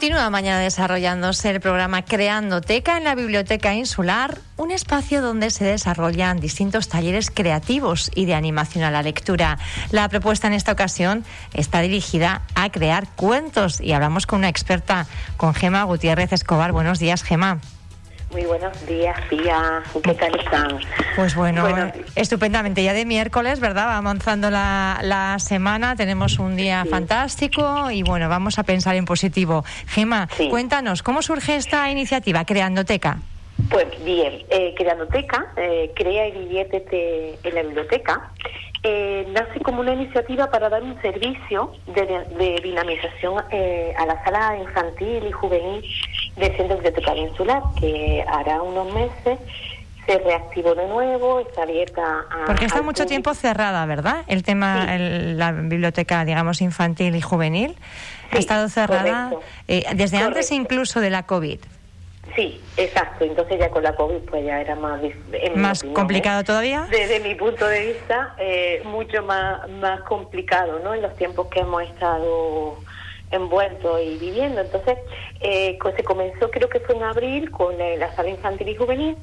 Continúa mañana desarrollándose el programa Creando Teca en la Biblioteca Insular, un espacio donde se desarrollan distintos talleres creativos y de animación a la lectura. La propuesta en esta ocasión está dirigida a crear cuentos y hablamos con una experta, con Gema Gutiérrez Escobar. Buenos días, Gema. Muy buenos días, Pía. ¿Qué tal están? Pues bueno, estupendamente. Ya de miércoles, ¿verdad? Va avanzando la, semana, tenemos un día fantástico y bueno, vamos a pensar en positivo. Gema, cuéntanos, ¿cómo surge esta iniciativa, Creandoteca? Pues bien, eh, Creandoteca eh, crea y diviértete en la biblioteca eh, nace como una iniciativa para dar un servicio de, dinamización eh, a la sala infantil y juvenil del Centro Bibliotecario Insular, que hará unos meses se reactivó de nuevo, está abierta a... Porque está mucho tiempo cerrada, ¿verdad? El tema, la biblioteca, digamos, infantil y juvenil, ha estado cerrada eh, desde antes incluso de la COVID. Sí, exacto. Entonces ya con la COVID pues ya era más... ¿Más complicado todavía? Desde mi punto de vista, eh, mucho más, más complicado, ¿no? En los tiempos que hemos estado envueltos y viviendo. Entonces, eh, se comenzó, creo que fue en abril, con eh, la sala infantil y juvenil.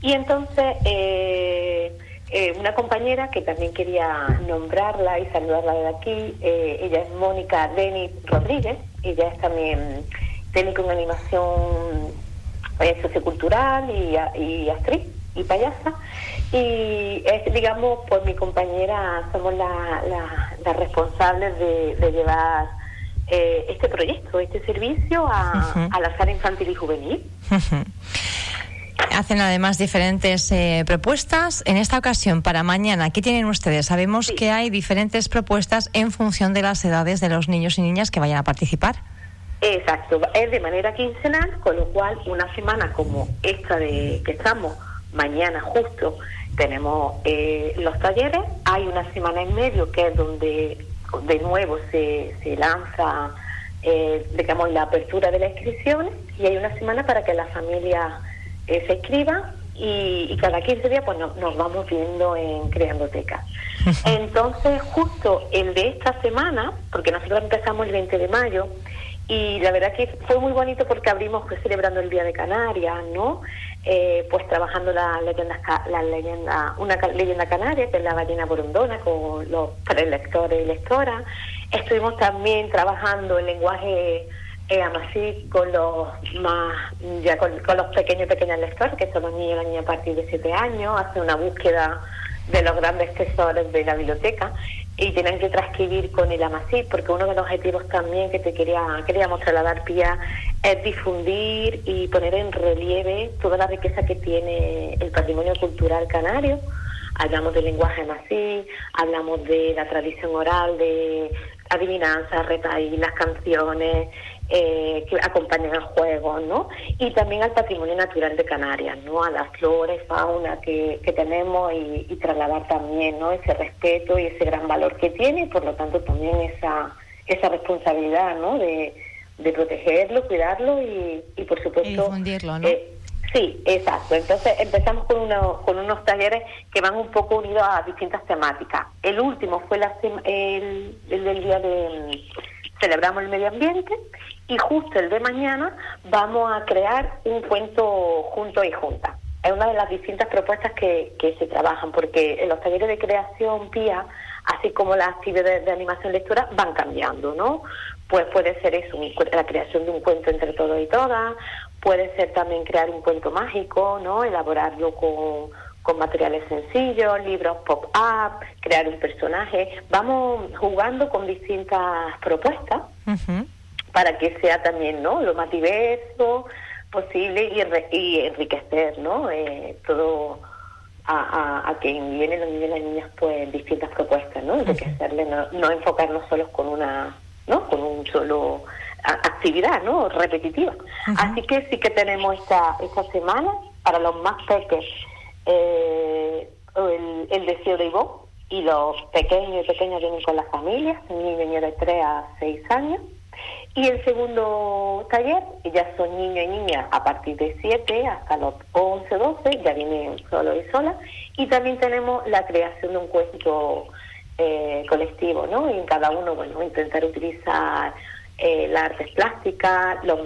Y entonces, eh, una compañera que también quería nombrarla y saludarla de aquí, ella es Mónica Denis Rodríguez, ella es también técnica en animación es sociocultural y, actriz y payasa. Y es, digamos, pues mi compañera somos las la, responsables de, llevar eh, este proyecto, este servicio a, la sala infantil y juvenil. Hacen además diferentes eh, propuestas. En esta ocasión, para mañana, ¿qué tienen ustedes? Sabemos que hay diferentes propuestas en función de las edades de los niños y niñas que vayan a participar. Exacto, es de manera quincenal, con lo cual una semana como esta de que estamos, mañana justo tenemos eh, los talleres, hay una semana en medio que es donde de nuevo se, se lanza, eh, digamos, la apertura de las inscripciones y hay una semana para que la familia eh, se inscriba y, cada 15 días pues nos vamos viendo en Creandoteca. Entonces, justo el de esta semana, porque nosotros empezamos el 20 de mayo, y la verdad que fue muy bonito porque abrimos pues, celebrando el Día de Canarias, ¿no? Eh, pues trabajando la leyenda, la leyenda, una leyenda canaria, que es la ballena borondona, con los prelectores y lectoras. Estuvimos también trabajando el lenguaje eh, amasí con los más, ya con, los pequeños y pequeñas lectores, que son los niños y las niñas a partir de siete años, hace una búsqueda de los grandes tesoros de la biblioteca y tienen que transcribir con el AMASI, porque uno de los objetivos también que te quería queríamos trasladar, Pía, es difundir y poner en relieve toda la riqueza que tiene el patrimonio cultural canario. Hablamos del lenguaje AMASI, hablamos de la tradición oral, de adivinanzas, y las canciones, eh, que acompañan al juego, ¿no? Y también al patrimonio natural de Canarias, ¿no? A la flora y fauna que, tenemos y, trasladar también, ¿no? Ese respeto y ese gran valor que tiene y por lo tanto también esa, esa responsabilidad, ¿no? De, protegerlo, cuidarlo y, y por supuesto... Y difundirlo, ¿no? Eh, sí, exacto. Entonces empezamos con, uno, con unos talleres que van un poco unidos a distintas temáticas. El último fue la, el, el del día de celebramos el medio ambiente y justo el de mañana vamos a crear un cuento junto y junta. Es una de las distintas propuestas que, que se trabajan, porque en los talleres de creación PIA, así como las actividades de animación lectura, van cambiando, ¿no? Pues puede ser eso, la creación de un cuento entre todos y todas, puede ser también crear un cuento mágico, ¿no? Elaborarlo con, con materiales sencillos, libros pop-up, crear un personaje. Vamos jugando con distintas propuestas para que sea también ¿no? lo más diverso posible y, y enriquecer ¿no? Eh, todo a, a, quien viene los niños y las niñas pues distintas propuestas, ¿no? Enriquecerle, no, no enfocarnos solo con una, ¿no? Con un solo actividad, ¿no? Repetitiva. Así que sí que tenemos esta, esta semana para los más pequeños eh, el, el, deseo de Ivonne y los pequeños y pequeñas vienen con las familias, niños de 3 a 6 años. Y el segundo taller, ya son niños y niñas a partir de 7 hasta los 11, 12, ya vienen solo y sola. Y también tenemos la creación de un cuento eh, colectivo, ¿no? Y en cada uno, bueno, intentar utilizar eh, las artes plásticas, los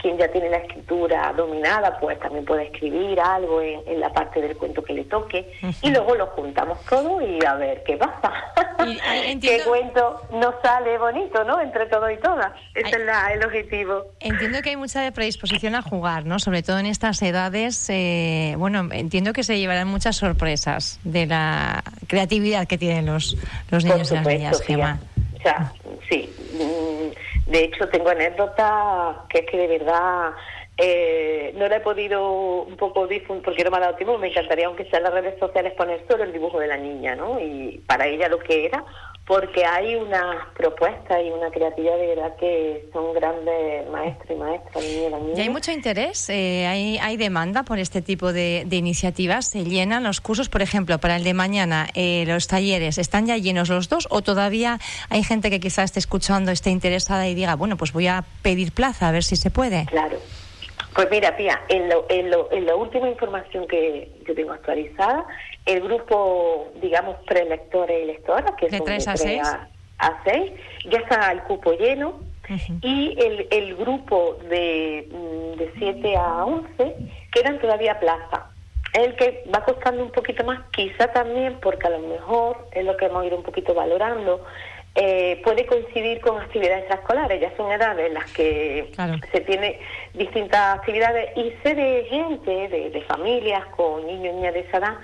quien ya tiene la escritura dominada, pues también puede escribir algo en, la parte del cuento que le toque. Y luego lo juntamos todo y a ver qué pasa. ¿Qué cuento nos sale bonito, no? Entre todo y todas. Ese es el objetivo. Entiendo que hay mucha predisposición a jugar, ¿no? Sobre todo en estas edades. Eh, bueno, entiendo que se llevarán muchas sorpresas de la creatividad que tienen los, los niños y las niñas, Gemma. O sea, sí. De hecho, tengo anécdotas que es que de verdad eh, no la he podido un poco difundir porque no me ha dado tiempo. Me encantaría, aunque sea en las redes sociales, poner solo el dibujo de la niña, ¿no? Y para ella lo que era, porque hay unas propuestas y una creatividad de verdad que son grandes maestros y maestras. Y hay mucho interés, eh, hay, hay demanda por este tipo de, iniciativas. Se llenan los cursos, por ejemplo, para el de mañana, eh, los talleres, ¿están ya llenos los dos o todavía hay gente que quizás esté escuchando, esté interesada y diga, bueno, pues voy a pedir plaza a ver si se puede? Claro. Pues mira, Pía, en, en, la última información que yo tengo actualizada, el grupo, digamos, prelectores y lectoras, que son de 3 a 6, a, 6 ya está el cupo lleno, y el, el grupo de, mm, de 7 a 11 quedan todavía plaza. Es el que va costando un poquito más, quizá también porque a lo mejor es lo que hemos ido un poquito valorando, eh, puede coincidir con actividades extraescolares, ya son edades en las que se tiene distintas actividades y sé de gente, de, familias con niños y niñas de esa edad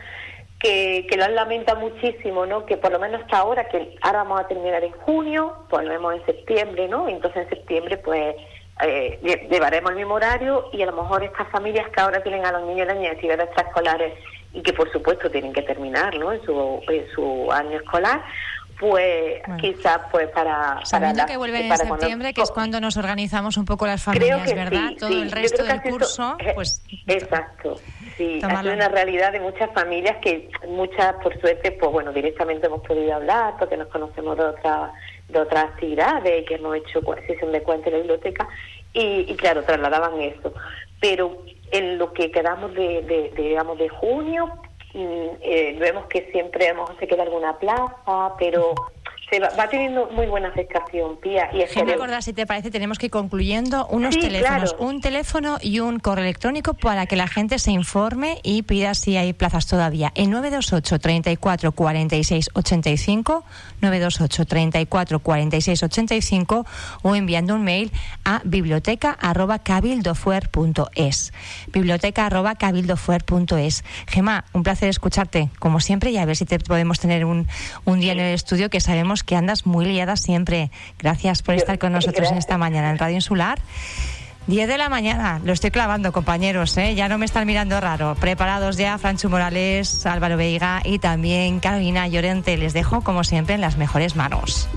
que, que lo lamenta muchísimo, ¿no? Que por lo menos hasta ahora, que ahora vamos a terminar en junio, volvemos en septiembre, ¿no? Entonces en septiembre pues eh, llevaremos el mismo horario y a lo mejor estas familias que ahora tienen a los niños y las niñas actividades extraescolares y que por supuesto tienen que terminar, ¿no? En su, en su año escolar, pues quizás pues para sabiendo que vuelven en septiembre que es cuando nos organizamos un poco las familias verdad todo el resto del curso pues exacto sí ha sido una realidad de muchas familias que muchas por suerte pues bueno directamente hemos podido hablar porque nos conocemos de otras de otras actividades que hemos hecho sesión de cuenta en la biblioteca y, claro trasladaban eso pero en lo que quedamos de, de digamos de junio eh, vemos que siempre hemos, se queda alguna plaza, pero se va, teniendo muy buena aceptación, Pía. Y me acordar, si te parece, tenemos que ir concluyendo unos teléfonos, un teléfono y un correo electrónico para que la gente se informe y pida si hay plazas todavía. En 928 34 46 85, 928 34 46 85 o enviando un mail a biblioteca arroba cabildofuer.es. Biblioteca arroba cabildofuer.es. Gemma, un placer escucharte, como siempre, y a ver si te podemos tener un, un día en el estudio que sabemos que andas muy liada siempre. Gracias por estar con nosotros en esta mañana en Radio Insular. 10 de la mañana, lo estoy clavando, compañeros, ¿eh? ya no me están mirando raro. Preparados ya, Francho Morales, Álvaro Veiga y también Carolina Llorente. Les dejo, como siempre, en las mejores manos.